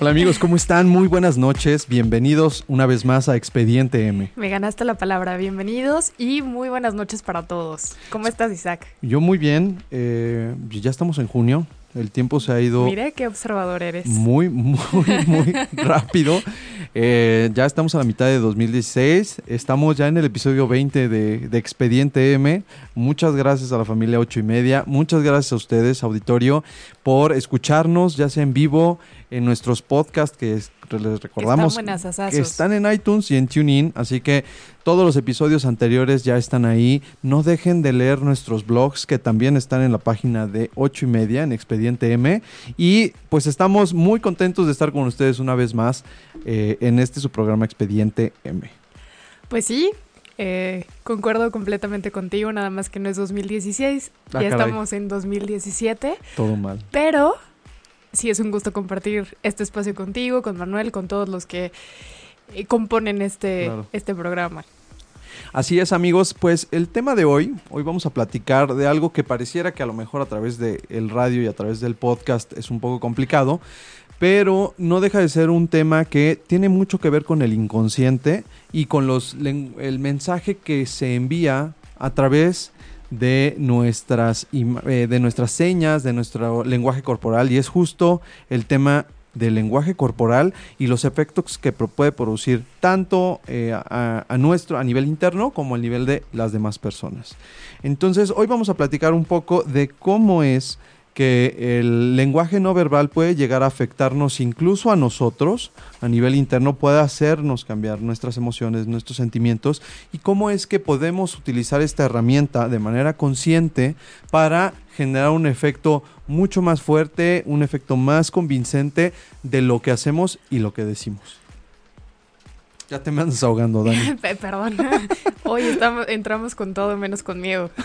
Hola amigos, ¿cómo están? Muy buenas noches. Bienvenidos una vez más a Expediente M. Me ganaste la palabra. Bienvenidos y muy buenas noches para todos. ¿Cómo estás, Isaac? Yo muy bien. eh, ya estamos en junio. El tiempo se ha ido Mire qué observador eres. muy, muy, muy rápido. Eh, ya estamos a la mitad de 2016. Estamos ya en el episodio 20 de, de Expediente M. Muchas gracias a la familia 8 y media. Muchas gracias a ustedes, auditorio, por escucharnos, ya sea en vivo, en nuestros podcasts que es- les recordamos Están que están en iTunes y en TuneIn. Así que todos los episodios anteriores ya están ahí. No dejen de leer nuestros blogs que también están en la página de 8 y media en Expediente M. Y pues estamos muy contentos de estar con ustedes una vez más eh, en este su programa Expediente M. Pues sí, eh, concuerdo completamente contigo, nada más que no es 2016. Ah, ya caray. estamos en 2017. Todo mal. Pero sí es un gusto compartir este espacio contigo, con Manuel, con todos los que eh, componen este, Claro. este programa. Así es, amigos. Pues el tema de hoy, hoy vamos a platicar de algo que pareciera que a lo mejor a través del radio y a través del podcast es un poco complicado, pero no deja de ser un tema que tiene mucho que ver con el inconsciente y con los el mensaje que se envía a través de nuestras eh, de nuestras señas, de nuestro lenguaje corporal y es justo el tema del lenguaje corporal y los efectos que puede producir tanto eh, a, a nuestro a nivel interno como a nivel de las demás personas. Entonces, hoy vamos a platicar un poco de cómo es que el lenguaje no verbal puede llegar a afectarnos incluso a nosotros a nivel interno, puede hacernos cambiar nuestras emociones, nuestros sentimientos y cómo es que podemos utilizar esta herramienta de manera consciente para generar un efecto mucho más fuerte, un efecto más convincente de lo que hacemos y lo que decimos. Ya te me andas ahogando, Dani. Pe- Perdón. Hoy estamos, entramos con todo menos con miedo.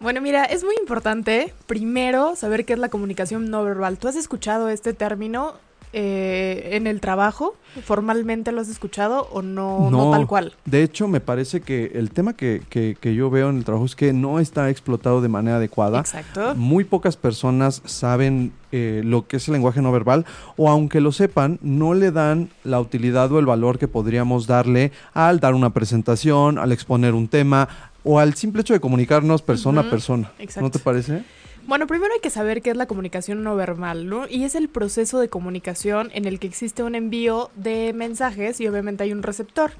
Bueno, mira, es muy importante primero saber qué es la comunicación no verbal. ¿Tú has escuchado este término eh, en el trabajo? ¿Formalmente lo has escuchado o no, no. No. tal cual? De hecho, me parece que el tema que, que- que yo veo en el trabajo es que no está explotado de manera adecuada. Exacto. Muy pocas personas saben eh, lo que es el lenguaje no verbal o aunque lo sepan, no le dan la utilidad o el valor que podríamos darle al dar una presentación, al exponer un tema o al simple hecho de comunicarnos persona a persona. exacto. ¿No te parece? Bueno, primero hay que saber qué es la comunicación no verbal, ¿no? Y es el proceso de comunicación en el que existe un envío de mensajes y obviamente hay un receptor.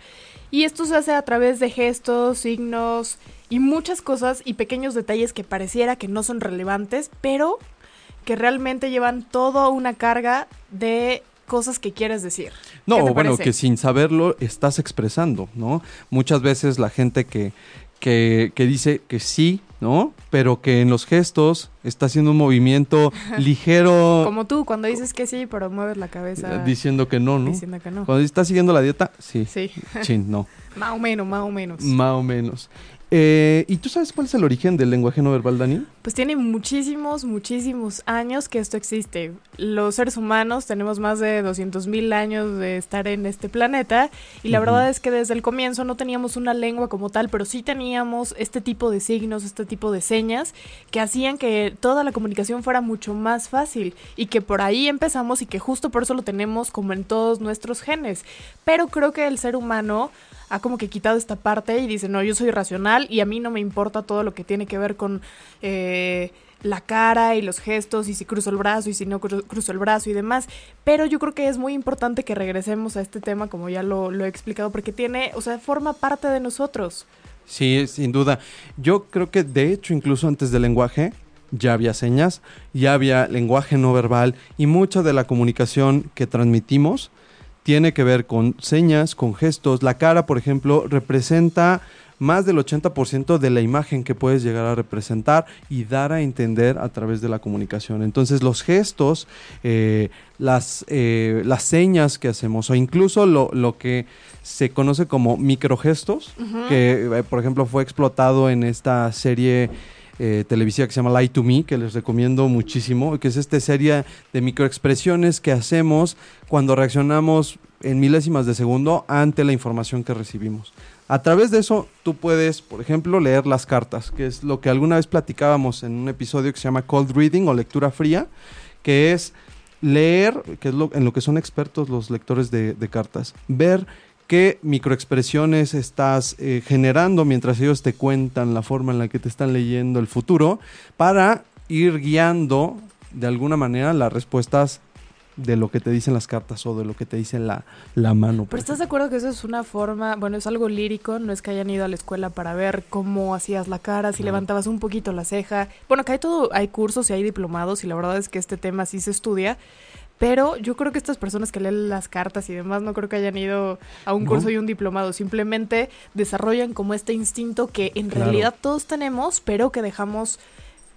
Y esto se hace a través de gestos, signos y muchas cosas y pequeños detalles que pareciera que no son relevantes, pero que realmente llevan toda una carga de cosas que quieres decir. No, ¿Qué te bueno, parece? que sin saberlo estás expresando, ¿no? Muchas veces la gente que, que, que dice que sí, ¿no? Pero que en los gestos está haciendo un movimiento ligero Como tú, cuando dices que sí, pero mueves la cabeza eh, diciendo que no, ¿no? diciendo que no. Cuando estás siguiendo la dieta, sí. Sí, Chin, no. más o menos, más o menos. Más o menos. Eh, ¿Y tú sabes cuál es el origen del lenguaje no verbal, Dani? Pues tiene muchísimos, muchísimos años que esto existe. Los seres humanos tenemos más de 200 mil años de estar en este planeta y la verdad es que desde el comienzo no teníamos una lengua como tal, pero sí teníamos este tipo de signos, este tipo de señas que hacían que toda la comunicación fuera mucho más fácil y que por ahí empezamos y que justo por eso lo tenemos como en todos nuestros genes. Pero creo que el ser humano ha como que quitado esta parte y dice, no, yo soy racional y a mí no me importa todo lo que tiene que ver con eh, la cara y los gestos y si cruzo el brazo y si no cruzo el brazo y demás. Pero yo creo que es muy importante que regresemos a este tema, como ya lo, lo he explicado, porque tiene, o sea, forma parte de nosotros. Sí, sin duda. Yo creo que de hecho incluso antes del lenguaje ya había señas, ya había lenguaje no verbal y mucha de la comunicación que transmitimos tiene que ver con señas, con gestos. La cara, por ejemplo, representa más del 80% de la imagen que puedes llegar a representar y dar a entender a través de la comunicación. Entonces los gestos, eh, las, eh, las señas que hacemos o incluso lo, lo que se conoce como microgestos, que eh, por ejemplo fue explotado en esta serie eh, televisiva que se llama Lie to Me, que les recomiendo muchísimo, que es esta serie de microexpresiones que hacemos cuando reaccionamos en milésimas de segundo ante la información que recibimos. A través de eso, tú puedes, por ejemplo, leer las cartas, que es lo que alguna vez platicábamos en un episodio que se llama Cold Reading o lectura fría, que es leer, que es lo, en lo que son expertos los lectores de, de cartas, ver qué microexpresiones estás eh, generando mientras ellos te cuentan la forma en la que te están leyendo el futuro para ir guiando de alguna manera las respuestas de lo que te dicen las cartas o de lo que te dice la, la mano. Pero estás de acuerdo que eso es una forma, bueno, es algo lírico, no es que hayan ido a la escuela para ver cómo hacías la cara, si levantabas un poquito la ceja. Bueno, que hay todo, hay cursos y hay diplomados y la verdad es que este tema sí se estudia, pero yo creo que estas personas que leen las cartas y demás no creo que hayan ido a un curso y un diplomado. Simplemente desarrollan como este instinto que en realidad todos tenemos, pero que dejamos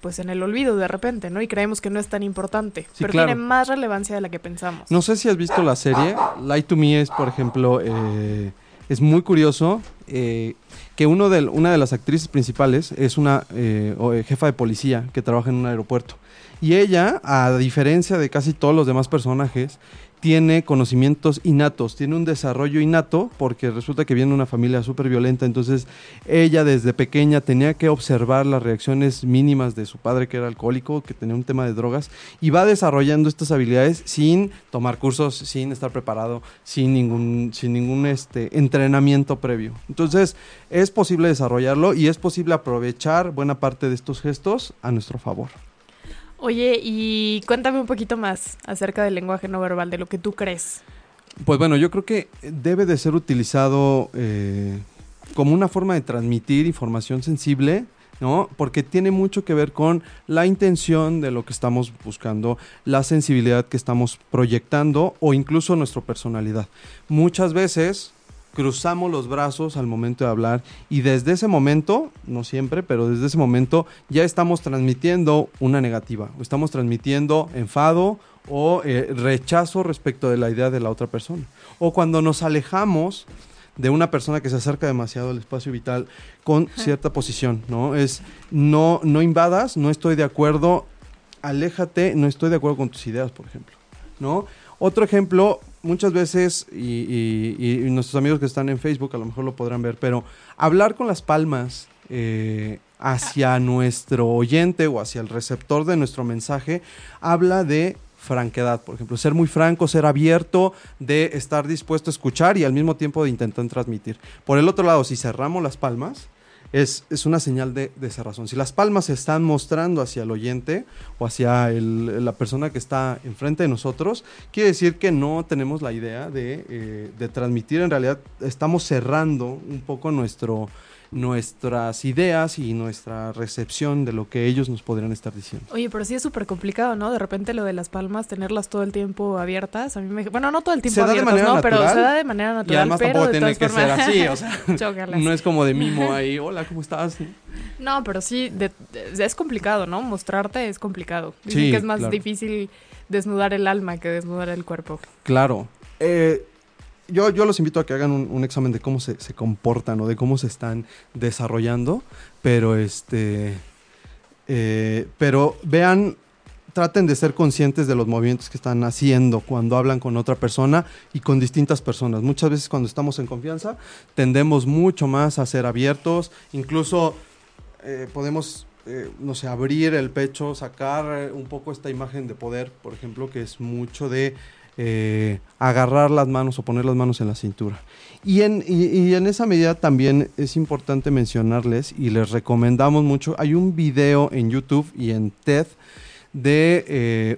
pues en el olvido de repente, ¿no? Y creemos que no es tan importante, pero tiene más relevancia de la que pensamos. No sé si has visto la serie. Light to Me es, por ejemplo, eh, es muy curioso eh, que uno de, una de las actrices principales es una eh, jefa de policía que trabaja en un aeropuerto. Y ella, a diferencia de casi todos los demás personajes, tiene conocimientos innatos, tiene un desarrollo innato, porque resulta que viene de una familia súper violenta, entonces ella desde pequeña tenía que observar las reacciones mínimas de su padre que era alcohólico, que tenía un tema de drogas, y va desarrollando estas habilidades sin tomar cursos, sin estar preparado, sin ningún, sin ningún este, entrenamiento previo. Entonces es posible desarrollarlo y es posible aprovechar buena parte de estos gestos a nuestro favor. Oye, y cuéntame un poquito más acerca del lenguaje no verbal, de lo que tú crees. Pues bueno, yo creo que debe de ser utilizado eh, como una forma de transmitir información sensible, ¿no? Porque tiene mucho que ver con la intención de lo que estamos buscando, la sensibilidad que estamos proyectando o incluso nuestra personalidad. Muchas veces cruzamos los brazos al momento de hablar y desde ese momento, no siempre, pero desde ese momento ya estamos transmitiendo una negativa, estamos transmitiendo enfado o eh, rechazo respecto de la idea de la otra persona. O cuando nos alejamos de una persona que se acerca demasiado al espacio vital con cierta posición, ¿no? Es no, no invadas, no estoy de acuerdo, aléjate, no estoy de acuerdo con tus ideas, por ejemplo, ¿no? Otro ejemplo, muchas veces, y, nuestros amigos que están en Facebook a lo mejor lo podrán ver, pero hablar con las palmas eh, hacia nuestro oyente o hacia el receptor de nuestro mensaje habla de franquedad, por ejemplo, ser muy franco, ser abierto, de estar dispuesto a escuchar y al mismo tiempo de intentar transmitir. Por el otro lado, si cerramos las palmas, es, una señal de, de, razón. Si las palmas se están mostrando hacia el oyente o hacia la persona que está enfrente de nosotros, quiere decir que no tenemos la idea de, eh, de transmitir. En realidad estamos cerrando un poco nuestro, nuestras ideas y nuestra recepción de lo que ellos nos podrían estar diciendo. Oye, pero sí es súper complicado, ¿no? De repente lo de las palmas, tenerlas todo el tiempo abiertas, a mí me... Bueno, no todo el tiempo abiertas, ¿no? pero se da de manera natural, y además pero tampoco tiene que ser así, o sea, no es como de mimo ahí, hola, ¿cómo estás? No, pero sí, es complicado, ¿no? Mostrarte es complicado. Dicen sí, que es más difícil desnudar el alma que desnudar el cuerpo. Claro. Eh, yo, yo los invito a que hagan un, examen de cómo se, comportan o de cómo se están desarrollando, pero este, eh, pero vean, traten de ser conscientes de los movimientos que están haciendo cuando hablan con otra persona y con distintas personas. Muchas veces cuando estamos en confianza tendemos mucho más a ser abiertos, incluso eh, podemos eh, no sé, abrir el pecho, sacar un poco esta imagen de poder, por ejemplo, que es mucho de eh, agarrar las manos o poner las manos en la cintura. Y en, y- en esa medida también es importante mencionarles y les recomendamos mucho, hay un video en YouTube y en TED de eh,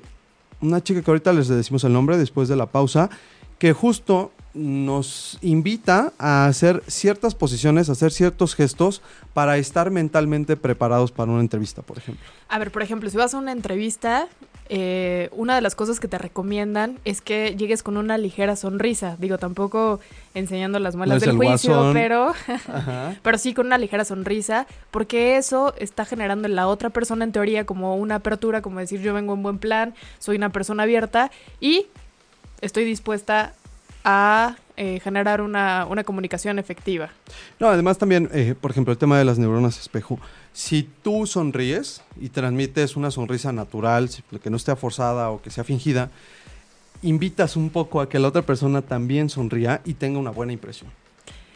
una chica que ahorita les decimos el nombre después de la pausa, que justo nos invita a hacer ciertas posiciones, a hacer ciertos gestos para estar mentalmente preparados para una entrevista, por ejemplo. A ver, por ejemplo, si vas a una entrevista, eh, una de las cosas que te recomiendan es que llegues con una ligera sonrisa. Digo, tampoco enseñando las muelas es del el juicio, guasón. pero, pero sí con una ligera sonrisa, porque eso está generando en la otra persona, en teoría, como una apertura, como decir, yo vengo en buen plan, soy una persona abierta y estoy dispuesta a eh, generar una, una comunicación efectiva. No, además también, eh, por ejemplo, el tema de las neuronas espejo. Si tú sonríes y transmites una sonrisa natural, que no esté forzada o que sea fingida, invitas un poco a que la otra persona también sonría y tenga una buena impresión.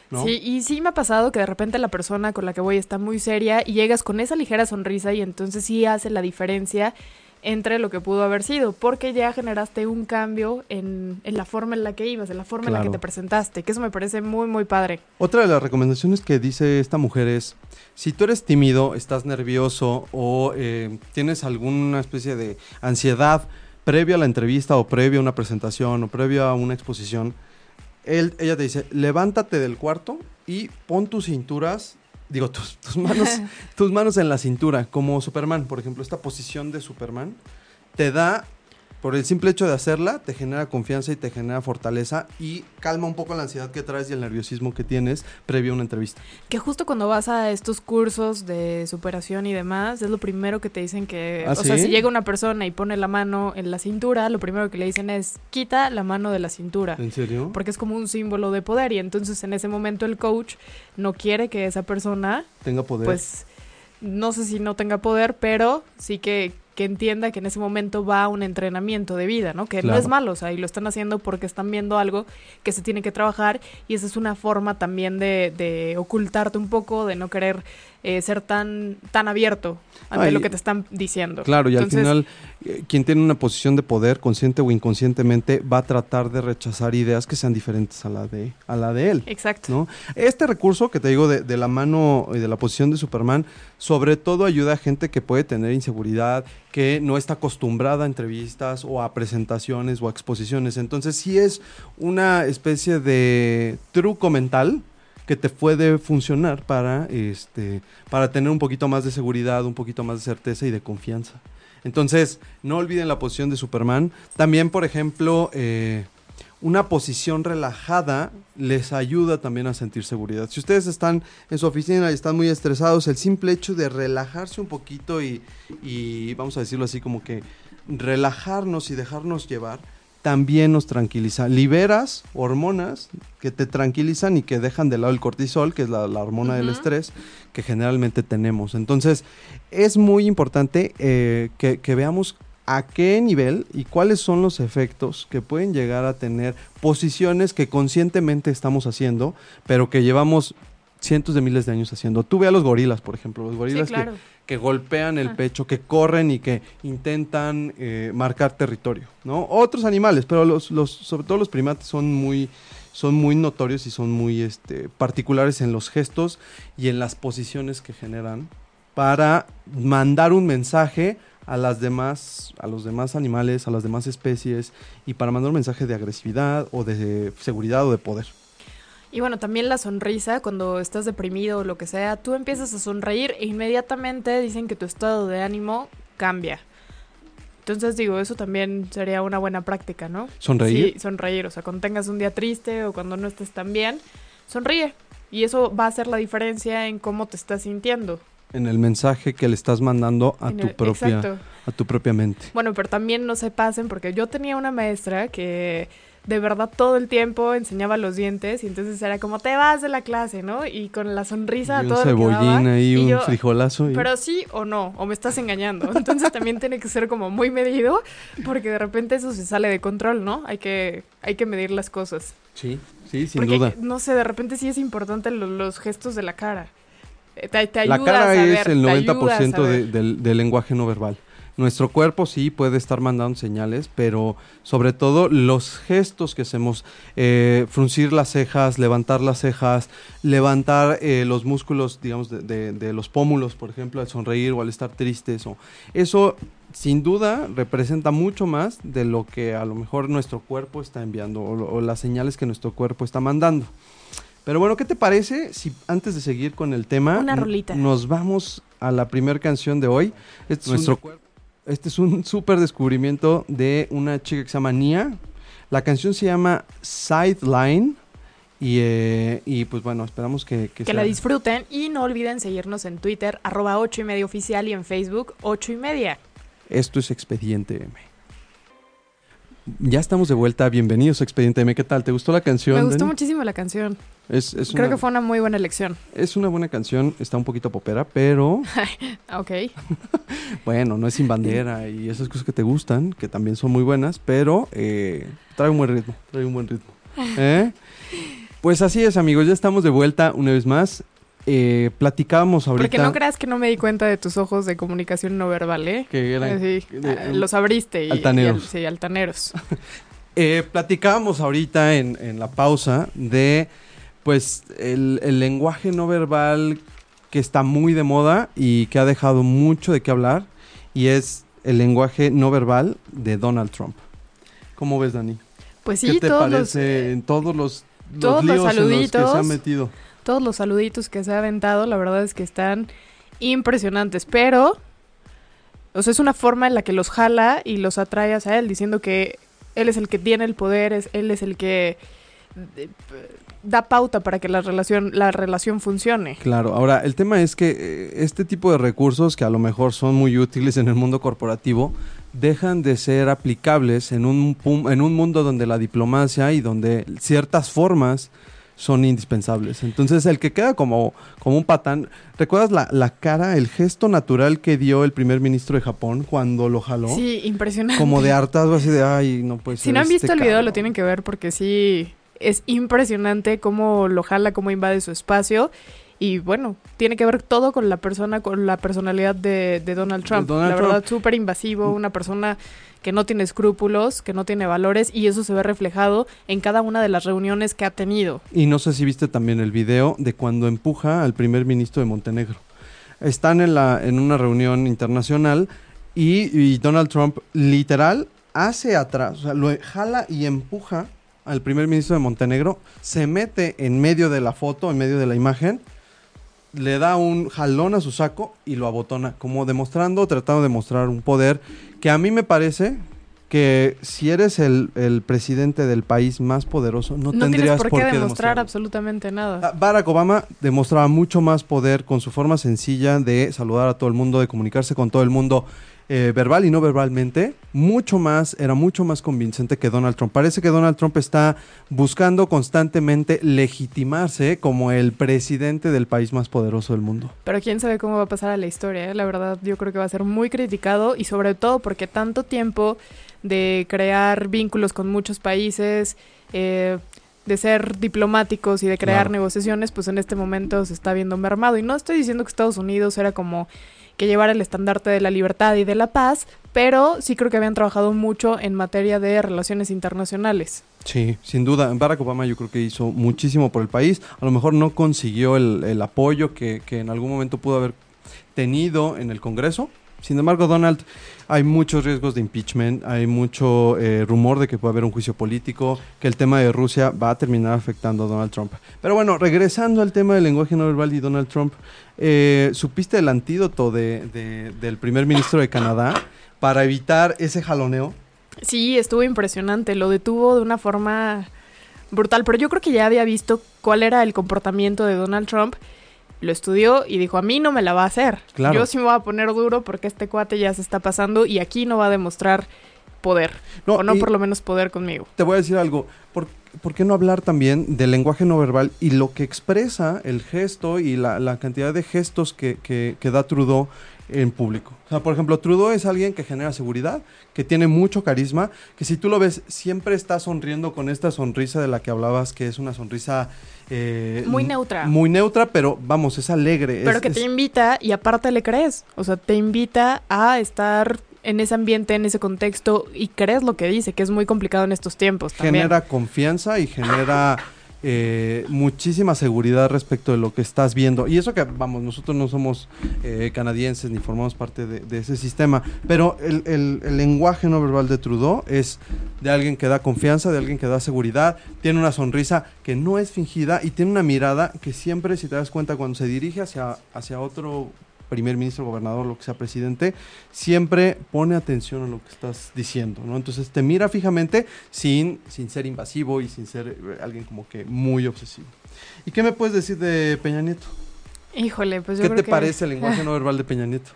¿no? Sí, y sí me ha pasado que de repente la persona con la que voy está muy seria y llegas con esa ligera sonrisa y entonces sí hace la diferencia entre lo que pudo haber sido, porque ya generaste un cambio en, en la forma en la que ibas, en la forma en la que te presentaste, que eso me parece muy, muy padre. Otra de las recomendaciones que dice esta mujer es, si tú eres tímido, estás nervioso o eh, tienes alguna especie de ansiedad previa a la entrevista o previa a una presentación o previa a una exposición, él, ella te dice, levántate del cuarto y pon tus cinturas, digo, tus, tus manos, tus manos en la cintura, como Superman, por ejemplo, esta posición de Superman te da, por el simple hecho de hacerla, te genera confianza y te genera fortaleza y calma un poco la ansiedad que traes y el nerviosismo que tienes previo a una entrevista. Que justo cuando vas a estos cursos de superación y demás, es lo primero que te dicen que, ¿Ah, o sea, si llega una persona y pone la mano en la cintura, lo primero que le dicen es, quita la mano de la cintura. ¿En serio? porque es como un símbolo de poder y entonces en ese momento el coach no quiere que esa persona Tenga poder. pues no sé si no tenga poder pero sí que, que entienda que en ese momento va a un entrenamiento de vida, ¿no? Que no es malo, o sea, y lo están haciendo porque están viendo algo que se tiene que trabajar y esa es una forma también de, de ocultarte un poco, de no querer eh, ser tan, tan abierto ante lo que te están diciendo. Claro, y Entonces, al final, eh, quien tiene una posición de poder, consciente o inconscientemente, va a tratar de rechazar ideas que sean diferentes a la de, a la de él. Exacto. ¿no? Este recurso que te digo de, de la mano y de la posición de Superman, sobre todo ayuda a gente que puede tener inseguridad, que no está acostumbrada a entrevistas o a presentaciones o a exposiciones. Entonces sí es una especie de truco mental que te puede funcionar para, este, para tener un poquito más de seguridad, un poquito más de certeza y de confianza. Entonces, no olviden la posición de Superman. También, por ejemplo, eh, una posición relajada les ayuda también a sentir seguridad. Si ustedes están en su oficina y están muy estresados, el simple hecho de relajarse un poquito y, y vamos a decirlo así como que relajarnos y dejarnos llevar, también nos tranquiliza. Liberas hormonas que te tranquilizan y que dejan de lado el cortisol, que es la, la hormona del estrés que generalmente tenemos. Entonces, es muy importante eh, que, que veamos a qué nivel y cuáles son los efectos que pueden llegar a tener posiciones que conscientemente estamos haciendo, pero que llevamos cientos de miles de años haciendo. Tú ve a los gorilas, por ejemplo, los Sí, gorilas que- claro. que, golpean el Ajá. pecho, que corren y que intentan eh, marcar territorio, ¿no? Otros animales, pero los, los, sobre todo los primates son muy, son muy notorios y son muy este, particulares en los gestos y en las posiciones que generan para mandar un mensaje a las demás, a los demás animales, a las demás especies y para mandar un mensaje de agresividad o de seguridad o de poder. Y bueno, también la sonrisa, cuando estás deprimido o lo que sea, tú empiezas a sonreír e inmediatamente dicen que tu estado de ánimo cambia. Entonces digo, eso también sería una buena práctica, ¿no? Sonreír. Sí, sonreír. O sea, cuando tengas un día triste o cuando no estés tan bien, sonríe. Y eso va a hacer la diferencia en cómo te estás sintiendo. En el mensaje que le estás mandando a tu propia, Exacto. a tu propia mente. Bueno, pero también no se pasen porque yo tenía una maestra que de verdad todo el tiempo enseñaba los dientes y entonces era como te vas de la clase, ¿no? Y con la sonrisa a Y un todo lo que daba. cebollín ahí, Y un yo, frijolazo. y- Pero sí o no, o me estás engañando. Entonces también tiene que ser como muy medido porque de repente eso se sale de control, ¿no? Hay que, hay que medir las cosas. Sí, sí, sin porque, duda. no sé, de repente sí es importante lo- los gestos de la cara. Eh, Te, te La a cara saber, es el te ayuda a 90% de- del lenguaje no verbal. Nuestro cuerpo sí puede estar mandando señales, pero sobre todo los gestos que hacemos, eh, fruncir las cejas, levantar las cejas, levantar eh, los músculos, digamos, de, de- de los pómulos, por ejemplo, al sonreír o al estar tristes, o eso sin duda representa mucho más de lo que a lo mejor nuestro cuerpo está enviando o, o las señales que nuestro cuerpo está mandando. Pero bueno, ¿qué te parece si antes de seguir con el tema Una n- rolita. nos vamos a la primera canción de hoy? Este es nuestro cuerpo. Este es un súper descubrimiento de una chica que se llama Nia. La canción se llama Sideline. Y, eh, y pues bueno, esperamos que, que Que la disfruten y no olviden seguirnos en Twitter, arroba 8 y media oficial y en Facebook 8 y media. Esto es Expediente M. Ya estamos de vuelta. Bienvenidos a Expediente M. ¿Qué tal? ¿Te gustó la canción? Me gustó Dani? muchísimo la canción. Es, es Creo una, que fue una muy buena elección. es una buena canción. Está un poquito popera, pero Ah, Ok. bueno, no es sin bandera y esas cosas que te gustan, que también son muy buenas, pero eh, trae un buen ritmo. Trae un buen ritmo. ¿Eh? Pues así es, amigos. Ya estamos de vuelta una vez más. Eh, platicábamos ahorita. Porque no creas que no me di cuenta de tus ojos de comunicación no verbal, ¿eh? que eran- sí, de- ah, los abriste. Y, altaneros. y sí, altaneros. Eh, platicábamos ahorita en, en la pausa de pues el, el lenguaje no verbal que está muy de moda y que ha dejado mucho de qué hablar y es el lenguaje no verbal de Donald Trump. ¿Cómo ves, Dani? Pues ¿Qué sí, te todos los, parece en todos los, los todos los líos en los que saluditos. se ha metido? Todos los saluditos que se ha aventado, la verdad es que están impresionantes, pero o sea, es una forma en la que los jala y los atrae hacia él, diciendo que él es el que tiene el poder, es, él es el que eh, da pauta para que la relación, la relación funcione. Claro, ahora el tema es que eh, este tipo de recursos que a lo mejor son muy útiles en el mundo corporativo dejan de ser aplicables en un, en un mundo donde la diplomacia y donde ciertas formas son indispensables. Entonces el que queda como, como un patán, ¿recuerdas la, la cara, el gesto natural que dio el primer ministro de Japón cuando lo jaló? Sí, impresionante. Como de hartazgo así de, ay, no puede Si ser no han este visto el video, lo cabrón". tienen que ver porque sí es impresionante cómo lo jala, cómo invade su espacio. Y bueno, tiene que ver todo con la persona, con la personalidad de, de Donald Trump. Donald la Trump. verdad, súper invasivo, una persona que no tiene escrúpulos, que no tiene valores, y eso se ve reflejado en cada una de las reuniones que ha tenido. Y no sé si viste también el video de cuando empuja al primer ministro de Montenegro. Están en, la, en una reunión internacional y, y Donald Trump literal hace atrás, o sea, lo jala y empuja al primer ministro de Montenegro, se mete en medio de la foto, en medio de la imagen, le da un jalón a su saco y lo abotona, como demostrando, tratando de mostrar un poder que a mí me parece que si eres el, el presidente del país más poderoso, no, No, tendrías por qué demostrar demostrarlo. absolutamente nada. Ah, Barack Obama demostraba mucho más poder con su forma sencilla de saludar a todo el mundo, de comunicarse con todo el mundo eh, verbal y no verbalmente, mucho más, era mucho más convincente que Donald Trump. Parece que Donald Trump está buscando constantemente legitimarse como el presidente del país más poderoso del mundo. Pero quién sabe cómo va a pasar a la historia. ¿eh? La verdad, yo creo que va a ser muy criticado y sobre todo porque tanto tiempo de crear vínculos con muchos países, eh, de ser diplomáticos y de crear Claro. negociaciones, pues en este momento se está viendo mermado. Y no estoy diciendo que Estados Unidos era como que llevara el estandarte de la libertad y de la paz, pero sí creo que habían trabajado mucho en materia de relaciones internacionales. Sí, sin duda. Barack Obama yo creo que hizo muchísimo por el país. A lo mejor no consiguió el, apoyo que en algún momento pudo haber tenido en el Congreso. Sin embargo, Donald, hay muchos riesgos de impeachment, hay mucho eh, rumor de que puede haber un juicio político, que el tema de Rusia va a terminar afectando a Donald Trump. Pero bueno, regresando al tema del lenguaje no verbal y Donald Trump, eh, ¿supiste el antídoto de- de- del primer ministro de Canadá para evitar ese jaloneo? Sí, estuvo impresionante, lo detuvo de una forma brutal, pero yo creo que ya había visto cuál era el comportamiento de Donald Trump, lo estudió y dijo, a mí no me la va a hacer. Claro. Yo sí me voy a poner duro porque este cuate ya se está pasando y aquí no va a demostrar poder, o no por lo menos poder conmigo. te voy a decir algo. ¿Por, por qué no hablar también del lenguaje no verbal y lo que expresa el gesto y la, la cantidad de gestos que, que- que da Trudeau en público? O sea, por ejemplo, Trudeau es alguien que genera seguridad, que tiene mucho carisma, que si tú lo ves, siempre está sonriendo con esta sonrisa de la que hablabas, que es una sonrisa... eh, Muy neutra. Muy neutra, pero vamos, es alegre. Pero es- que te invita y aparte le crees, o sea, te invita a estar en ese ambiente, en ese contexto y crees lo que dice, que es muy complicado en estos tiempos. Genera confianza y genera eh, muchísima seguridad respecto de lo que estás viendo. Y eso que, vamos, nosotros no somos eh, canadienses ni formamos parte de, ese sistema, pero el, el- el lenguaje no verbal de Trudeau es de alguien que da confianza, de alguien que da seguridad, tiene una sonrisa que no es fingida y tiene una mirada que siempre, si te das cuenta, cuando se dirige hacia, hacia otro primer ministro, gobernador, lo que sea presidente, siempre pone atención a lo que estás diciendo, ¿no? Entonces te mira fijamente sin, sin ser invasivo y sin ser eh, alguien como que muy obsesivo. ¿Y qué me puedes decir de Peña Nieto? Híjole, pues yo ¿Qué creo te que- parece el lenguaje no verbal de Peña Nieto?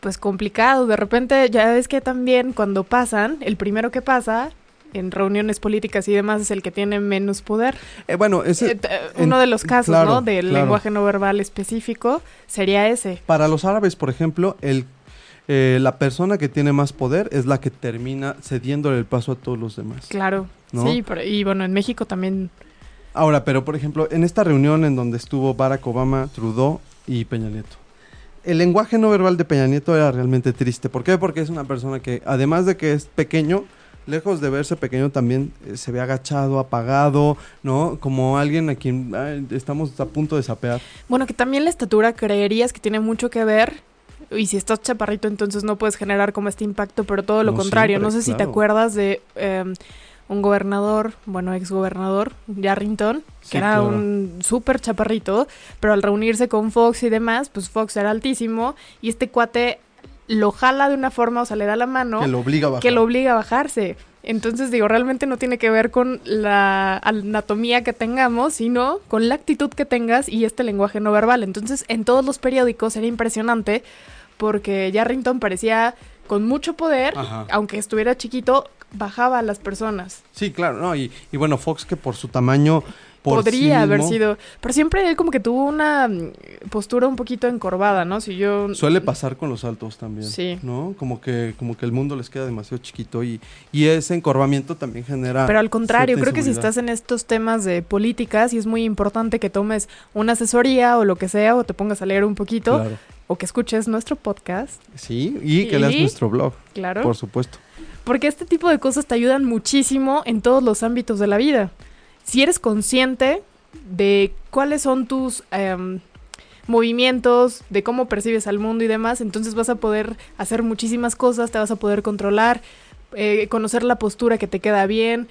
Pues complicado. De repente, ya ves que también cuando pasan, el primero que pasa en reuniones políticas y demás es el que tiene menos poder. Eh, bueno, ese, Eh, en- uno de los casos, claro, ¿no? Del claro. lenguaje no verbal específico sería ese. para los árabes, por ejemplo, el, eh, la persona que tiene más poder es la que termina cediéndole el paso a todos los demás. Claro. ¿No? Sí, pero- y bueno, en México también. Ahora, pero por ejemplo, en esta reunión en donde estuvo Barack Obama, Trudeau y Peña Nieto, el lenguaje no verbal de Peña Nieto era realmente triste. ¿Por qué? Porque es una persona que, además de que es pequeño, lejos de verse pequeño, también eh, se ve agachado, apagado, ¿no? Como alguien a quien ay, estamos a punto de sapear. Bueno, que también la estatura creerías que tiene mucho que ver. Y si estás chaparrito, entonces no puedes generar como este impacto, pero todo lo No contrario. siempre, no sé si te acuerdas de em, un gobernador, bueno, exgobernador, Yarrington, que Sí, era claro. un súper chaparrito, pero al reunirse con Fox y demás, pues Fox era altísimo y este cuate lo jala de una forma, o sea, le da la mano Que lo obliga a bajar. que lo obliga a bajarse. Entonces, digo, realmente no tiene que ver con la anatomía que tengamos, sino con la actitud que tengas y este lenguaje no verbal. Entonces, en todos los periódicos era impresionante porque Yarrington parecía con mucho poder, Ajá. aunque estuviera chiquito, bajaba a las personas. Sí, claro, no, y, y bueno, Fox que por su tamaño... por Podría haber sido, pero siempre él como que tuvo una mm, postura un poquito encorvada, ¿no? Si yo Suele pasar con los altos también, Sí. ¿no? Como que, como que el mundo les queda demasiado chiquito y, y ese encorvamiento también genera... Pero al contrario, creo que si estás en estos temas de política, sí es muy importante que tomes una asesoría o lo que sea, o te pongas a leer un poquito, Claro. o que escuches nuestro podcast, Sí, y que leas Y- nuestro blog, claro. por supuesto. Porque este tipo de cosas te ayudan muchísimo en todos los ámbitos de la vida. Si eres consciente de cuáles son tus em, movimientos, de cómo percibes al mundo y demás, entonces vas a poder hacer muchísimas cosas, te vas a poder controlar, eh, conocer la postura que te queda bien.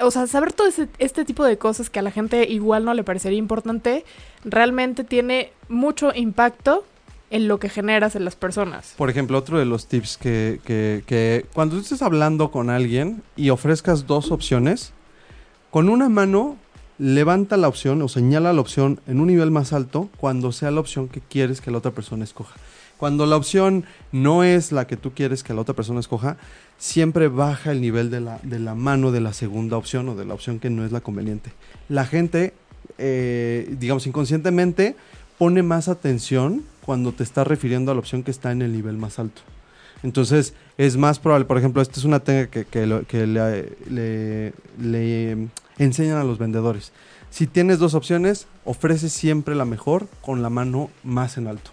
O sea, saber todo este tipo de cosas que a la gente igual no le parecería importante, realmente tiene mucho impacto en lo que generas en las personas. Por ejemplo, otro de los tips que, que, que cuando estés hablando con alguien y ofrezcas dos opciones, con una mano levanta la opción o señala la opción en un nivel más alto cuando sea la opción que quieres que la otra persona escoja. Cuando la opción no es la que tú quieres que la otra persona escoja, siempre baja el nivel de la, de la mano de la segunda opción o de la opción que no es la conveniente. La gente, eh, digamos inconscientemente, pone más atención cuando te estás refiriendo a la opción que está en el nivel más alto. Entonces, es más probable, por ejemplo, esta es una técnica que, que le- le enseñan a los vendedores. Si tienes dos opciones, ofrece siempre la mejor con la mano más en alto.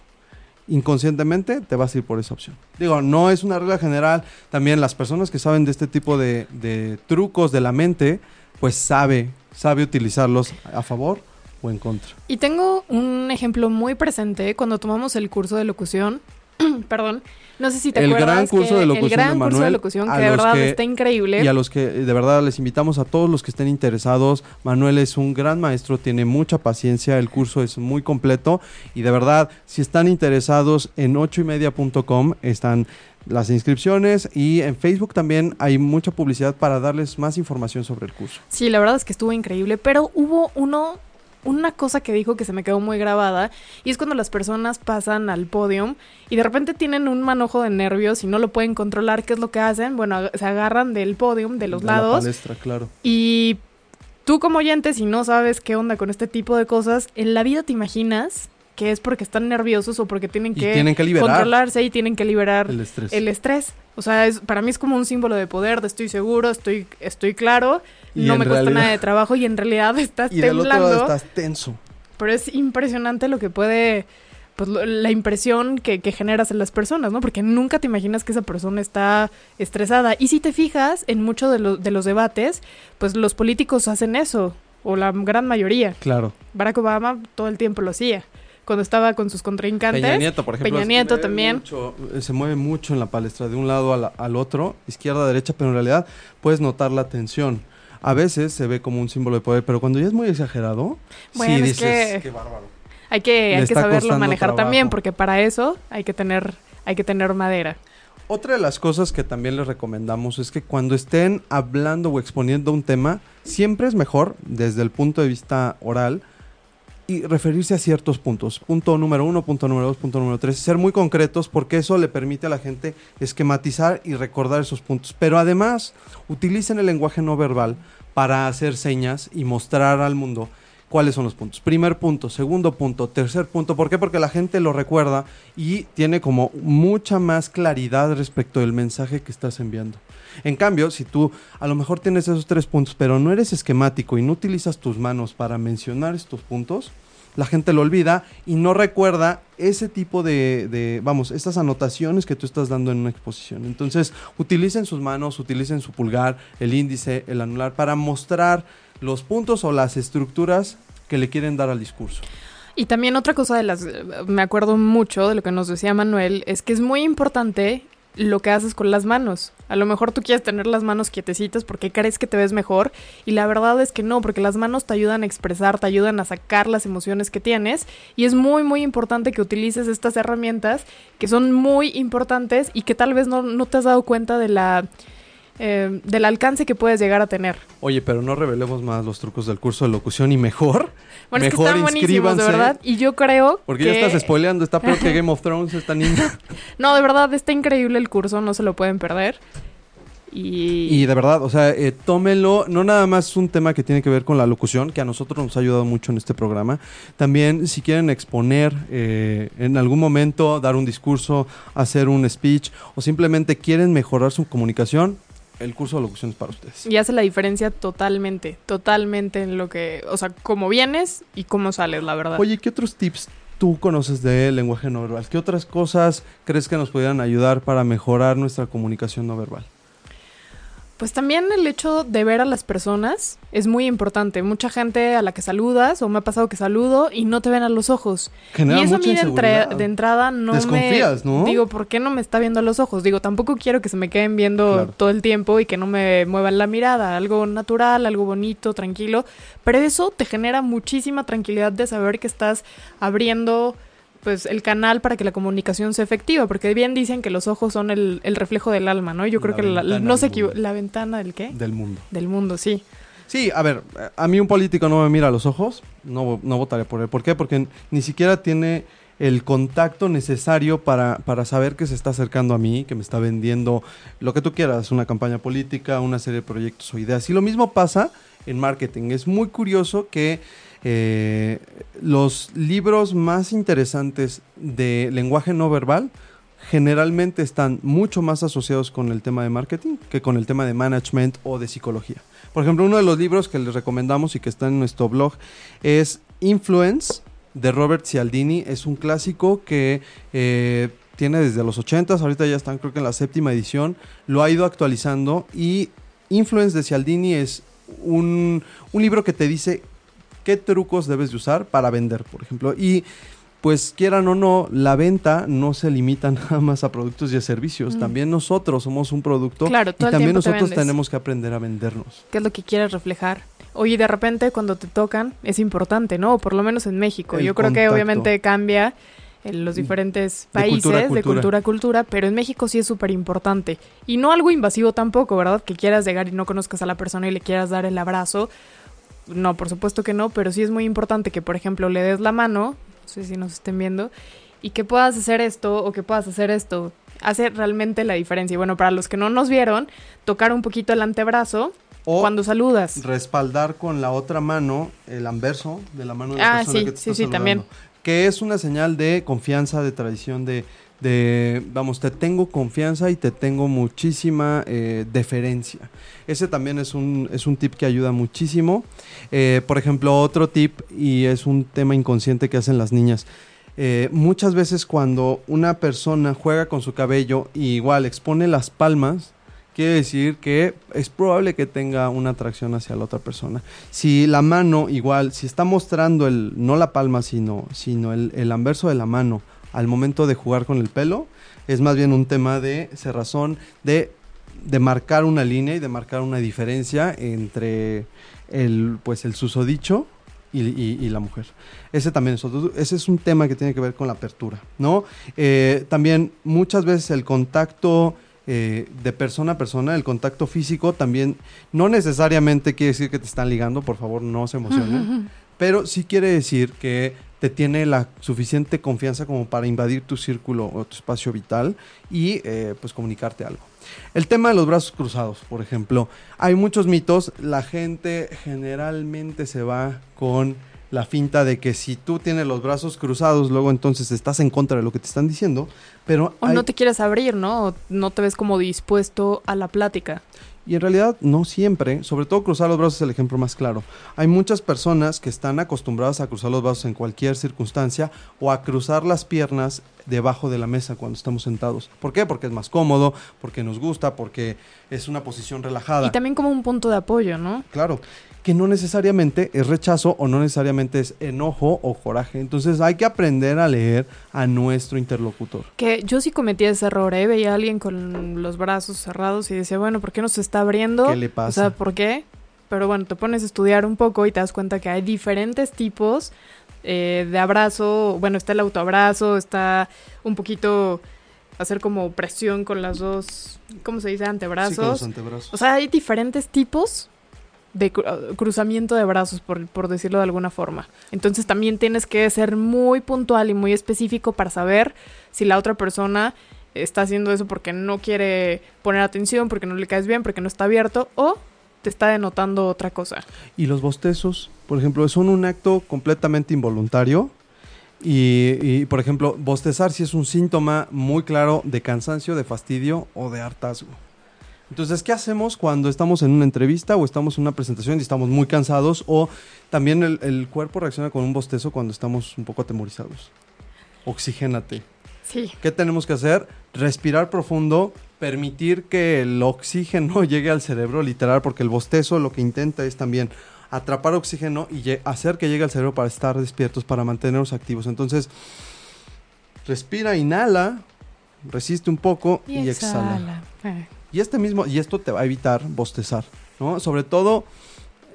Inconscientemente te vas a ir por esa opción. Digo, no es una regla general. También las personas que saben de este tipo de, de trucos de la mente, pues sabe, sabe utilizarlos a favor o en contra. Y tengo un ejemplo muy presente cuando tomamos el curso de locución. Perdón. No sé si te El acuerdas. gran curso que de locución El gran de curso de locución que de verdad que- está increíble. Y a los que de verdad les invitamos a todos los que estén interesados. Manuel es un gran maestro, tiene mucha paciencia, el curso es muy completo y de verdad, si están interesados en ochoymedia.com están las inscripciones y en Facebook también hay mucha publicidad para darles más información sobre el curso. Sí, la verdad es que estuvo increíble, pero hubo uno, una cosa que dijo que se me quedó muy grabada, y es cuando las personas pasan al podium y de repente tienen un manojo de nervios y no lo pueden controlar, ¿qué es lo que hacen? Bueno, se agarran del podium, de los De la lados, palestra, claro. y tú como oyente, si no sabes qué onda con este tipo de cosas, en la vida te imaginas que es porque están nerviosos o porque tienen Y que, tienen que liberar controlarse y tienen que liberar el estrés. el estrés. O sea, es, para mí es como un símbolo de poder, de estoy seguro, estoy, estoy claro, Y no me cuesta nada de trabajo y en realidad estás y del otro temblando. lado estás tenso. Pero es impresionante lo que puede pues lo- la impresión que, que generas en las personas, ¿no? Porque nunca te imaginas que esa persona está estresada. Y si te fijas, en muchos de, los de los debates, pues los políticos hacen eso, o la gran mayoría. Claro. Barack Obama todo el tiempo lo hacía. Cuando estaba con sus contrincantes. Peña Nieto, por ejemplo. Peña Nieto también. mucho, eh, se mueve mucho en la palestra, de un lado a la- al otro, izquierda, derecha, pero en realidad puedes notar la tensión. A veces se ve como un símbolo de poder, pero cuando ya es muy exagerado, Bueno, sí es dices, que- qué bárbaro. Hay que, hay que saberlo manejar trabajo. también, porque para eso hay que tener, hay que tener madera. Otra de las cosas que también les recomendamos es que cuando estén hablando o exponiendo un tema, siempre es mejor, desde el punto de vista oral, y referirse a ciertos puntos. Punto número uno, punto número dos, punto número tres. Ser muy concretos porque eso le permite a la gente esquematizar y recordar esos puntos. Pero además, utilicen el lenguaje no verbal para hacer señas y mostrar al mundo cuáles son los puntos. Primer punto, segundo punto, tercer punto. ¿Por qué? Porque la gente lo recuerda y tiene como mucha más claridad respecto del mensaje que estás enviando. En cambio, si tú a lo mejor tienes esos tres puntos, pero no eres esquemático y no utilizas tus manos para mencionar estos puntos, la gente lo olvida y no recuerda ese tipo de, vamos, estas anotaciones que tú estás dando en una exposición. Entonces, utilicen sus manos, utilicen su pulgar, el índice, el anular, para mostrar los puntos o las estructuras que le quieren dar al discurso. Y también otra cosa de las, me acuerdo mucho de lo que nos decía Manuel, es que es muy importante lo que haces con las manos. A lo mejor tú quieres tener las manos quietecitas porque crees que te ves mejor y la verdad es que no, porque las manos te ayudan a expresar, te ayudan a sacar las emociones que tienes y es muy muy importante que utilices estas herramientas que son muy importantes y que tal vez no, no te has dado cuenta de la... eh, del alcance que puedes llegar a tener. Oye, pero no revelemos más los trucos del curso de locución y mejor. Bueno, es que mejor están buenísimos, de inscríbanse, verdad. Y yo creo Porque que... ya estás spoileando, está peor que Game of Thrones esta niña. No, de verdad, está increíble el curso, no se lo pueden perder. Y, Y de verdad, o sea, eh, tómenlo. No nada más es un tema que tiene que ver con la locución, que a nosotros nos ha ayudado mucho en este programa. También, si quieren exponer eh, en algún momento, dar un discurso, hacer un speech, o simplemente quieren mejorar su comunicación, el curso de locución es para ustedes. y hace la diferencia totalmente, totalmente en lo que, o sea, cómo vienes y cómo sales, la verdad. Oye, ¿qué otros tips tú conoces de lenguaje no verbal? ¿Qué otras cosas crees que nos pudieran ayudar para mejorar nuestra comunicación no verbal? Pues también el hecho de ver a las personas es muy importante. Mucha gente a la que saludas, o me ha pasado que saludo y no te ven a los ojos. Genera y eso a mí de, entrada no Desconfías, me... ¿no? Digo, ¿por qué no me está viendo a los ojos? Digo, tampoco quiero que se me queden viendo Claro. todo el tiempo y que no me muevan la mirada. Algo natural, algo bonito, tranquilo. Pero eso te genera muchísima tranquilidad de saber que estás abriendo pues el canal para que la comunicación sea efectiva, porque bien dicen que los ojos son el, el reflejo del alma, ¿no? Yo creo La que la- no mundo. la ventana del qué? Del mundo. Del mundo, sí. Sí, a ver, a mí un político no me mira a los ojos, no, no votaré por él. ¿Por qué? Porque ni siquiera tiene el contacto necesario para, para saber que se está acercando a mí, que me está vendiendo lo que tú quieras, una campaña política, una serie de proyectos o ideas. Y lo mismo pasa en marketing. Es muy curioso que eh, los libros más interesantes de lenguaje no verbal generalmente están mucho más asociados con el tema de marketing que con el tema de management o de psicología. Por ejemplo, uno de los libros que les recomendamos y que está en nuestro blog es Influence de Robert Cialdini. Es un clásico que eh, tiene desde los 80s, ahorita ya están creo que en la séptima edición, lo ha ido actualizando y Influence de Cialdini es un, un libro que te dice qué trucos debes de usar para vender, por ejemplo. Y pues quieran o no, la venta no se limita nada más a productos y a servicios. Mm. También nosotros somos un producto Claro, y también te nosotros tenemos que aprender a vendernos. ¿Qué es lo que quieres reflejar? Oye, de repente cuando te tocan es importante, ¿no? Por lo menos en México. El Yo creo que obviamente cambia en los diferentes De países cultura a de cultura. cultura a cultura, pero en México sí es súper importante. Y no algo invasivo tampoco, ¿verdad? Que quieras llegar y no conozcas a la persona y le quieras dar el abrazo. No, por supuesto que no, pero sí es muy importante que, por ejemplo, le des la mano, no sé si nos estén viendo, y que puedas hacer esto o que puedas hacer esto. Hace realmente la diferencia. Y bueno, para los que no nos vieron, tocar un poquito el antebrazo O cuando saludas. respaldar con la otra mano el anverso de la mano de la Ah, persona sí, que te sí, está sí, también. saludando. Que es una señal de confianza, de tradición, de, de vamos, te tengo confianza y te tengo muchísima eh, deferencia. Ese también es un, es un tip que ayuda muchísimo. Eh, por ejemplo, otro tip, y es un tema inconsciente que hacen las niñas. eh, muchas veces cuando una persona juega con su cabello y igual expone las palmas, quiere decir que es probable que tenga una atracción hacia la otra persona. Si la mano, igual, si está mostrando el, no la palma, sino, sino el, el anverso de la mano al momento de jugar con el pelo, es más bien un tema de cerrazón, de, de marcar una línea y de marcar una diferencia entre el, pues, el susodicho y, y, y, la mujer. Ese también es otro, ese es un tema que tiene que ver con la apertura, ¿no? Eh, también muchas veces el contacto eh, de persona a persona, el contacto físico también no necesariamente quiere decir que te están ligando, por favor no se emocionen, pero sí quiere decir que te tiene la suficiente confianza como para invadir tu círculo o tu espacio vital y eh, pues comunicarte algo. El tema de los brazos cruzados, por ejemplo, hay muchos mitos, la gente generalmente se va con la finta de que si tú tienes los brazos cruzados, luego entonces estás en contra de lo que te están diciendo, pero... O hay... no te quieres abrir, ¿no? O no te ves como dispuesto a la plática. Y en realidad no siempre, sobre todo cruzar los brazos es el ejemplo más claro. Hay muchas personas que están acostumbradas a cruzar los brazos en cualquier circunstancia o a cruzar las piernas debajo de la mesa cuando estamos sentados. ¿Por qué? Porque es más cómodo, porque nos gusta, porque es una posición relajada. Y también como un punto de apoyo, ¿no? Claro que no necesariamente es rechazo o no necesariamente es enojo o coraje. Entonces hay que aprender a leer a nuestro interlocutor. Que yo sí cometí ese error, ¿eh? Veía a alguien con los brazos cerrados y decía, bueno, ¿por qué no se está abriendo? ¿Qué le pasa? O sea, ¿por qué? Pero bueno, te pones a estudiar un poco y te das cuenta que hay diferentes tipos eh, de abrazo. Bueno, está el autoabrazo, está un poquito hacer como presión con las dos, ¿cómo se dice? Antebrazos. Sí, con los antebrazos. O sea, hay diferentes tipos de cruzamiento de brazos, por, por, decirlo de alguna forma. Entonces también tienes que ser muy puntual y muy específico para saber si la otra persona está haciendo eso porque no quiere poner atención, porque no le caes bien, porque no está abierto o te está denotando otra cosa. Y los bostezos, por ejemplo, son un acto completamente involuntario. Y, y, por ejemplo, bostezar si sí es un síntoma muy claro de cansancio, de fastidio o de hartazgo. Entonces, ¿qué hacemos cuando estamos en una entrevista o estamos en una presentación y estamos muy cansados o también el, el cuerpo reacciona con un bostezo cuando estamos un poco atemorizados? Oxigénate. Sí. ¿Qué tenemos que hacer? Respirar profundo, permitir que el oxígeno llegue al cerebro, literal, porque el bostezo lo que intenta es también atrapar oxígeno y hacer que llegue al cerebro para estar despiertos, para mantenernos activos. Entonces, respira, inhala, resiste un poco y, y exhala. exhala. Y este mismo, y esto te va a evitar bostezar, ¿no? Sobre todo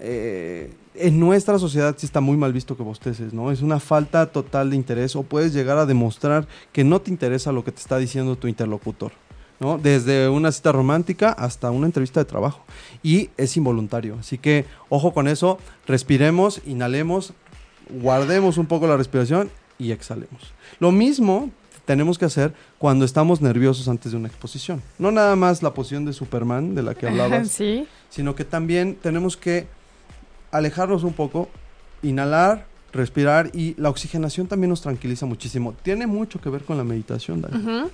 eh, en nuestra sociedad sí está muy mal visto que bosteces, ¿no? Es una falta total de interés o puedes llegar a demostrar que no te interesa lo que te está diciendo tu interlocutor, ¿no? Desde una cita romántica hasta una entrevista de trabajo. Y es involuntario. Así que ojo con eso, respiremos, inhalemos, guardemos un poco la respiración y exhalemos. Lo mismo tenemos que hacer cuando estamos nerviosos antes de una exposición. No nada más la posición de Superman de la que hablabas, ¿Sí? sino que también tenemos que alejarnos un poco, inhalar, respirar y la oxigenación también nos tranquiliza muchísimo. Tiene mucho que ver con la meditación, Dani. Uh -huh.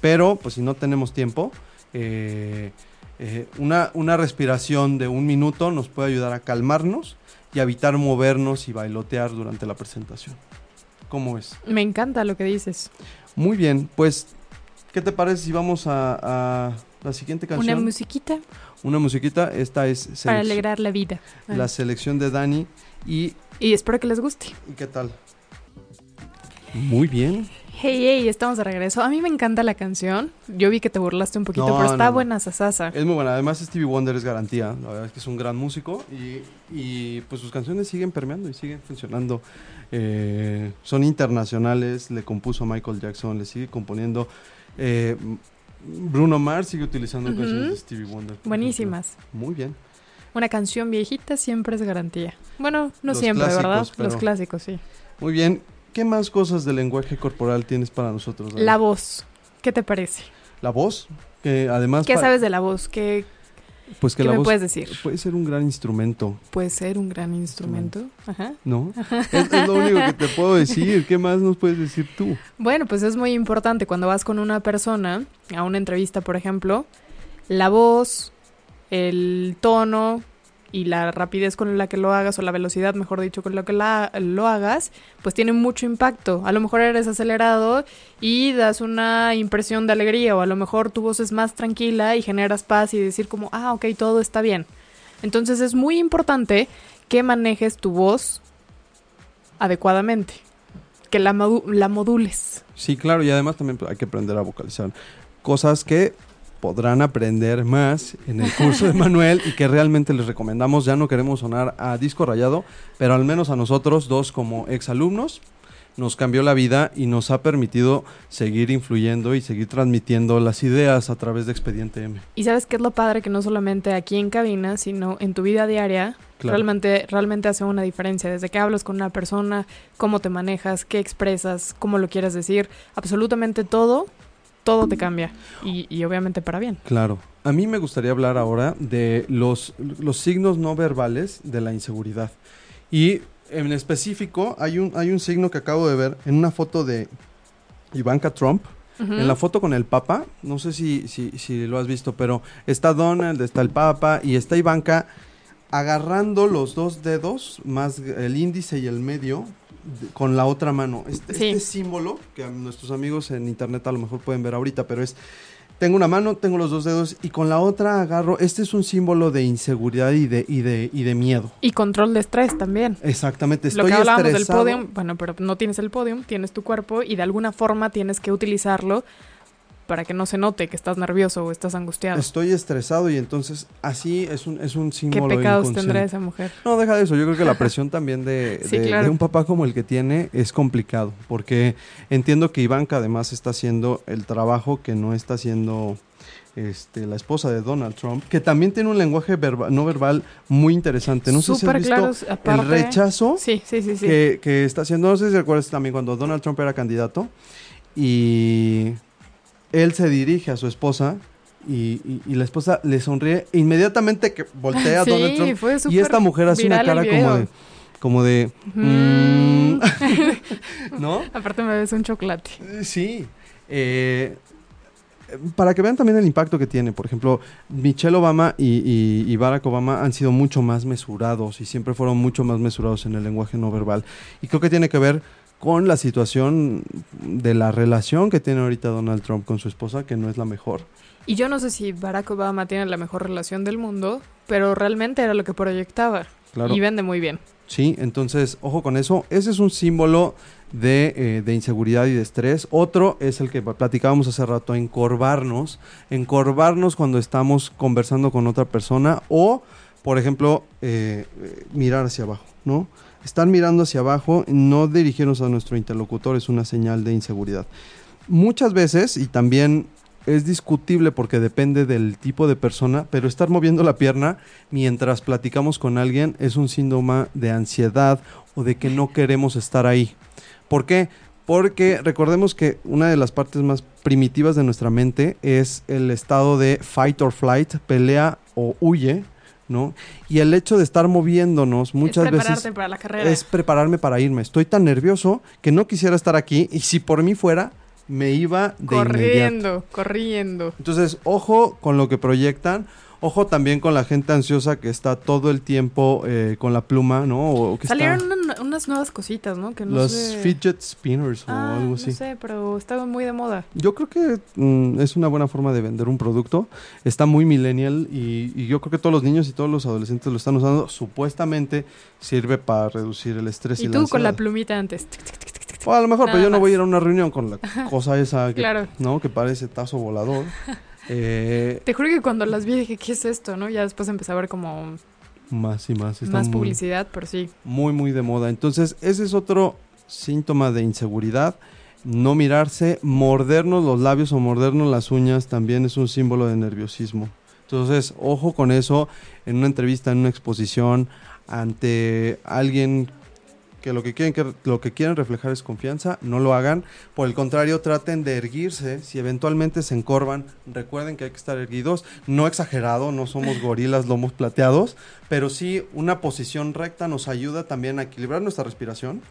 Pero, pues si no tenemos tiempo, eh, eh, una, una respiración de un minuto nos puede ayudar a calmarnos y a evitar movernos y bailotear durante la presentación. ¿Cómo es? Me encanta lo que dices. Muy bien, pues, ¿qué te parece si vamos a, a la siguiente canción? Una musiquita. Una musiquita, esta es... Para alegrar la vida. La ah. selección de Dani y... Y espero que les guste. ¿Y qué tal? Muy bien. Hey, hey, estamos de regreso. A mí me encanta la canción. Yo vi que te burlaste un poquito, No, pero está no, no. buena sasasa. Es muy buena. Además, Stevie Wonder es garantía. La verdad es que es un gran músico y, y, pues sus canciones siguen permeando y siguen funcionando. Eh, son internacionales. Le compuso Michael Jackson, le sigue componiendo. Eh, Bruno Mars sigue utilizando canciones de Stevie Wonder. Buenísimas. ejemplo. Muy bien. Una canción viejita siempre es garantía. Bueno, no Los siempre, ¿verdad? pero- Los clásicos, sí. Muy bien. ¿Qué más cosas de lenguaje corporal tienes para nosotros? La voz. ¿Qué te parece? La voz, que además... ¿Qué sabes de la voz? ¿Qué Pues que qué la me voz puedes decir? puede ser un gran instrumento, puede ser un gran instrumento? Ajá. ¿no? es, es lo único que te puedo decir. ¿Qué más nos puedes decir tú? Bueno, pues es muy importante cuando vas con una persona a una entrevista, por ejemplo, la voz, el tono, y la rapidez con la que lo hagas o la velocidad, mejor dicho, con la que la, lo hagas, pues tiene mucho impacto. A lo mejor eres acelerado y das una impresión de alegría o a lo mejor tu voz es más tranquila y generas paz y decir como, ah, ok, todo está bien. Entonces es muy importante que manejes tu voz adecuadamente, que la, la modules. Sí, claro, y además también hay que aprender a vocalizar cosas que podrán aprender más en el curso de Manuel y que realmente les recomendamos. Ya no queremos sonar a disco rayado, pero al menos a nosotros dos como exalumnos nos cambió la vida y nos ha permitido seguir influyendo y seguir transmitiendo las ideas a través de Expediente M. Y sabes qué es lo padre que no solamente aquí en cabina, sino en tu vida diaria, realmente, realmente hace una diferencia. Desde que hablas con una persona, cómo te manejas, qué expresas, cómo lo quieres decir, absolutamente todo todo te cambia y, obviamente para bien. Claro. A mí me gustaría hablar ahora de los, los signos no verbales de la inseguridad. Y en específico hay un, hay un signo que acabo de ver en una foto de Ivanka Trump. En la foto con el Papa, no sé si, si, si lo has visto, pero está Donald, está el Papa y está Ivanka agarrando los dos dedos, más el índice y el medio, con la otra mano. Este, este, símbolo, que nuestros amigos en internet a lo mejor pueden ver ahorita, pero es, tengo una mano, tengo los dos dedos y con la otra agarro, este es un símbolo de inseguridad y de, y de, y de miedo. Y control de estrés también. Exactamente, estoy Lo que hablábamos del podium, bueno, pero no tienes el podium, tienes tu cuerpo y de alguna forma tienes que utilizarlo para que no se note que estás nervioso o estás angustiado. Estoy estresado y entonces así es un, es un símbolo. ¿Qué pecados tendrá esa mujer? No, deja de eso. Yo creo que la presión también de, de, un papá como el que tiene es complicado. Porque entiendo que Ivanka además está haciendo el trabajo que no está haciendo este, la esposa de Donald Trump, que también tiene un lenguaje no verbal muy interesante. No sé si has visto el rechazo que, que, está haciendo. No sé si recuerdas también cuando Donald Trump era candidato y él se dirige a su esposa y, la esposa le sonríe inmediatamente que voltea a Donald Trump. y esta mujer hace una cara como de como de mm". ¿no? Aparte me ves un chocolate. Sí. Eh, para que vean también el impacto que tiene, por ejemplo, Michelle Obama y, y, Barack Obama han sido mucho más mesurados y siempre fueron mucho más mesurados en el lenguaje no verbal. Y creo que tiene que ver con la situación de la relación que tiene ahorita Donald Trump con su esposa, que no es la mejor. Y yo no sé si Barack Obama tiene la mejor relación del mundo, pero realmente era lo que proyectaba. Y vende muy bien. Sí, entonces, ojo con eso. Ese es un símbolo de, eh, de, inseguridad y de estrés. Otro es el que platicábamos hace rato, encorvarnos. Encorvarnos cuando estamos conversando con otra persona o, por ejemplo, eh, eh, mirar hacia abajo, ¿no? Estar mirando hacia abajo, no dirigirnos a nuestro interlocutor es una señal de inseguridad. Muchas veces, y también es discutible porque depende del tipo de persona, pero estar moviendo la pierna mientras platicamos con alguien es un síntoma de ansiedad o de que no queremos estar ahí. ¿Por qué? Porque recordemos que una de las partes más primitivas de nuestra mente es el estado de fight or flight, pelea o huye, ¿no? Y el hecho de estar moviéndonos muchas es veces para la carrera. es prepararme para irme. Estoy tan nervioso que no quisiera estar aquí y si por mí fuera me iba de corriendo, corriendo. Entonces, ojo con lo que proyectan Ojo también con la gente ansiosa que está todo el tiempo eh, con la pluma, ¿no? Salieron unas nuevas cositas, ¿no? Que Los fidget spinners o ah, algo así. No sé, pero estaban muy de moda. Yo creo que mm, es una buena forma de vender un producto. Está muy millennial y, yo creo que todos los niños y todos los adolescentes lo están usando. Supuestamente sirve para reducir el estrés y, y tú con la plumita antes. O a lo mejor, pero yo no voy a ir a una reunión con la cosa esa que, ¿no? que parece tazo volador. Eh, Te juro que cuando las vi dije, ¿qué es esto? ¿no? Ya después empecé a ver como... Más y más. Más publicidad, pero sí. Muy, muy de moda. Entonces, ese es otro síntoma de inseguridad. No mirarse, mordernos los labios o mordernos las uñas también es un símbolo de nerviosismo. Entonces, ojo con eso en una entrevista, en una exposición, ante alguien que lo que quieren que lo que quieren reflejar es confianza, no lo hagan. Por el contrario, traten de erguirse. Si eventualmente se encorvan, recuerden que hay que estar erguidos. No exagerado, no somos gorilas lomos plateados, pero sí una posición recta nos ayuda también a equilibrar nuestra respiración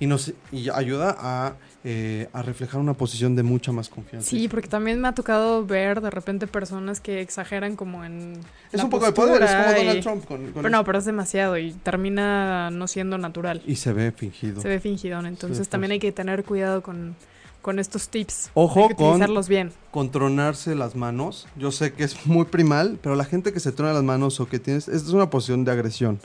y nos y ayuda a, eh, a reflejar una posición de mucha más confianza. Sí, porque también me ha tocado ver de repente personas que exageran como en. es la un poco de poder, es como Donald y- Trump. Con, con Pero eso. no, pero es demasiado y termina no siendo natural. Y se ve fingido. Se ve fingidón. Entonces Sí, también hay que tener cuidado con, con estos tips. Ojo hay que con- utilizarlos bien. con tronarse las manos. Yo sé que es muy primal, pero la gente que se trona las manos o que tienes, esta es una posición de agresión.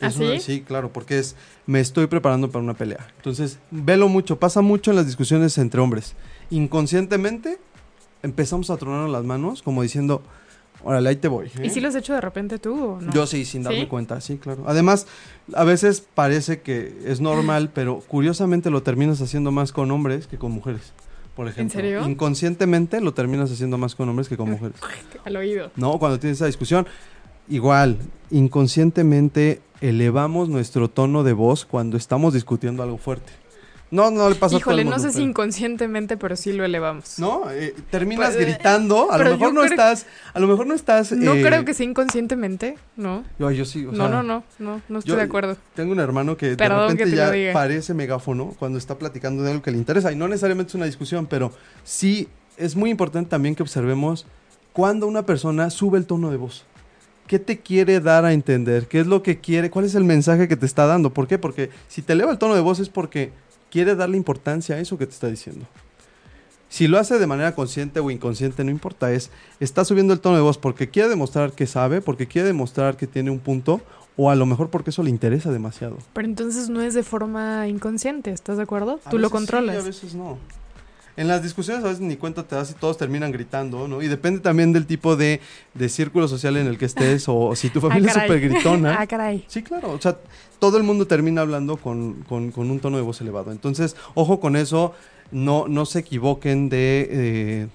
¿Ah, Es una- sí? claro, porque es me estoy preparando para una pelea. Entonces, velo mucho, pasa mucho en las discusiones entre hombres. Inconscientemente empezamos a tronarnos las manos como diciendo, órale, ahí te voy. ¿eh?". ¿Y si lo has hecho de repente tú o no? Yo sí, sin darme ¿Sí? cuenta, sí, claro. Además, a veces parece que es normal, pero curiosamente lo terminas haciendo más con hombres que con mujeres. Por ejemplo, serio? inconscientemente lo terminas haciendo más con hombres que con mujeres. Al oído. No, cuando tienes esa discusión, igual, inconscientemente elevamos nuestro tono de voz cuando estamos discutiendo algo fuerte. No, no le pasa a todo Híjole, el no mundo, sé si inconscientemente, pero sí lo elevamos. No, Eh, terminas Pues, eh, gritando, a lo mejor no creo- estás, a lo mejor no estás... No eh, creo que sea inconscientemente, ¿no. Yo, yo sí, o no, sea, no, no, no, no estoy yo- de acuerdo. Tengo un hermano que Perdón de repente ya diga. parece megáfono cuando está platicando de algo que le interesa. Y no necesariamente es una discusión, pero sí es muy importante también que observemos cuando una persona sube el tono de voz. ¿Qué te quiere dar a entender? ¿Qué es lo que quiere? ¿Cuál es el mensaje que te está dando? ¿Por qué? Porque si te eleva el tono de voz es porque quiere darle importancia a eso que te está diciendo. Si lo hace de manera consciente o inconsciente, no importa, es está subiendo el tono de voz porque quiere demostrar que sabe, porque quiere demostrar que tiene un punto, o a lo mejor porque eso le interesa demasiado. Pero entonces no es de forma inconsciente, ¿estás de acuerdo? A Tú lo controlas. Sí, a veces no. En las discusiones a veces ni cuenta te das y todos terminan gritando, ¿no? Y depende también del tipo de, de círculo social en el que estés o si tu familia es súper gritona. ah, caray. Sí, claro. O sea, todo el mundo termina hablando con, con- con un tono de voz elevado. Entonces, ojo con eso. No, no se equivoquen de, eh,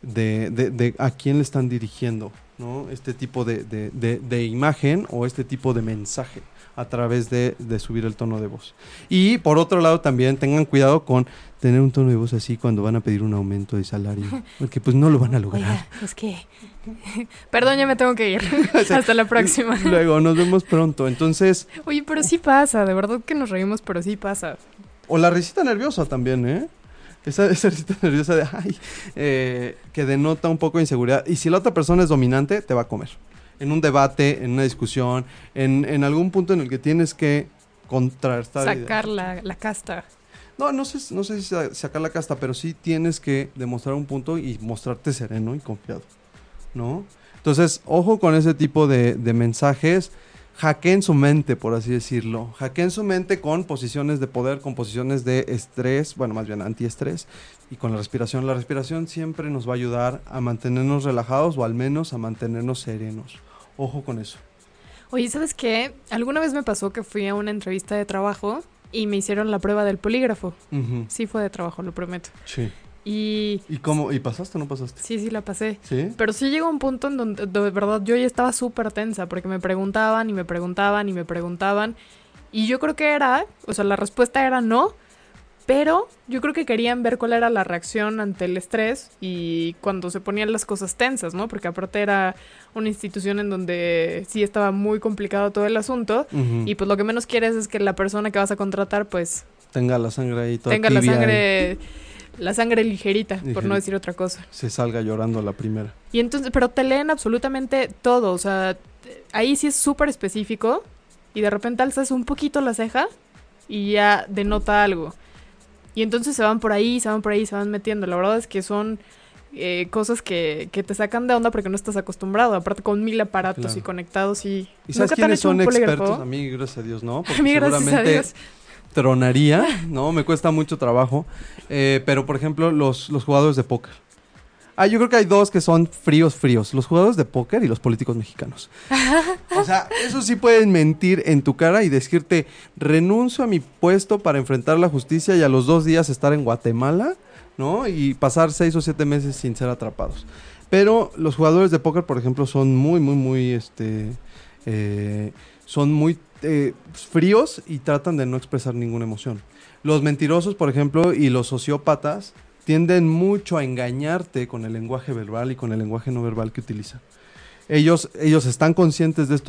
de, de- de a quién le están dirigiendo, ¿no? Este tipo de, de- de- de imagen o este tipo de mensaje a través de, de subir el tono de voz. Y por otro lado, también tengan cuidado con tener un tono de voz así cuando van a pedir un aumento de salario. Porque pues no lo van a lograr. Oiga, es que... Perdón, ya me tengo que ir. Hasta la próxima. Luego, nos vemos pronto. Entonces, Oye, pero sí pasa, de verdad que nos reímos, pero sí pasa. O la risita nerviosa también, ¿eh? Esa, esa risita nerviosa de, ay, eh, que denota un poco de inseguridad. Y si la otra persona es dominante, te va a comer. En un debate, en una discusión, en, en algún punto en el que tienes que contrastar. Sacar la, la casta. No, no sé, no sé si sa- sacar la casta, pero sí tienes que demostrar un punto y mostrarte sereno y confiado, ¿no? Entonces, ojo con ese tipo de, de mensajes. Hackeen su mente, por así decirlo. Hackeen su mente con posiciones de poder, con posiciones de estrés, bueno, más bien antiestrés, y con la respiración. La respiración siempre nos va a ayudar a mantenernos relajados o al menos a mantenernos serenos. Ojo con eso. Oye, ¿sabes qué? Alguna vez me pasó que fui a una entrevista de trabajo y me hicieron la prueba del polígrafo. Sí fue de trabajo, lo prometo. Sí. Y ¿Y cómo? ¿Y pasaste o no pasaste? sí, sí la pasé. Sí. Pero sí llegó un punto en donde de verdad yo ya estaba súper tensa porque me preguntaban y me preguntaban y me preguntaban. Y yo creo que era, o sea, la respuesta era no, pero yo creo que querían ver cuál era la reacción ante el estrés y cuando se ponían las cosas tensas, ¿no? Porque aparte era una institución en donde sí estaba muy complicado todo el asunto. Ujú. Y pues lo que menos quieres es que la persona que vas a contratar pues tenga la sangre ahí toda tenga la tibia y sangre la sangre ligerita, por no decir otra cosa. se salga llorando la primera. Y entonces, pero te leen absolutamente todo, o sea, ahí sí es súper específico y de repente alzas un poquito la ceja y ya denota algo. Y entonces se van por ahí, se van por ahí, se van metiendo. La verdad es que son eh, cosas que, que te sacan de onda porque no estás acostumbrado. Aparte con mil aparatos Claro. y conectados y... ¿Y sabes ¿Nunca te han quiénes son expertos? A mí, gracias a Dios, no. Porque A mí, gracias a Dios. Tronaría, ¿no? Me cuesta mucho trabajo. Eh, pero, por ejemplo, los, los jugadores de póker. Ah, yo creo que hay dos que son fríos, fríos. Los jugadores de póker y los políticos mexicanos. o sea, eso sí pueden mentir en tu cara y decirte, renuncio a mi puesto para enfrentar la justicia y a los dos días estar en Guatemala, ¿no? Y pasar seis o siete meses sin ser atrapados. Pero los jugadores de póker, por ejemplo, son muy, muy, muy, este, eh, son muy eh, fríos y tratan de no expresar ninguna emoción. Los mentirosos, por ejemplo, y los sociópatas tienden mucho a engañarte con el lenguaje verbal y con el lenguaje no verbal que utilizan. Ellos, ellos están conscientes de esto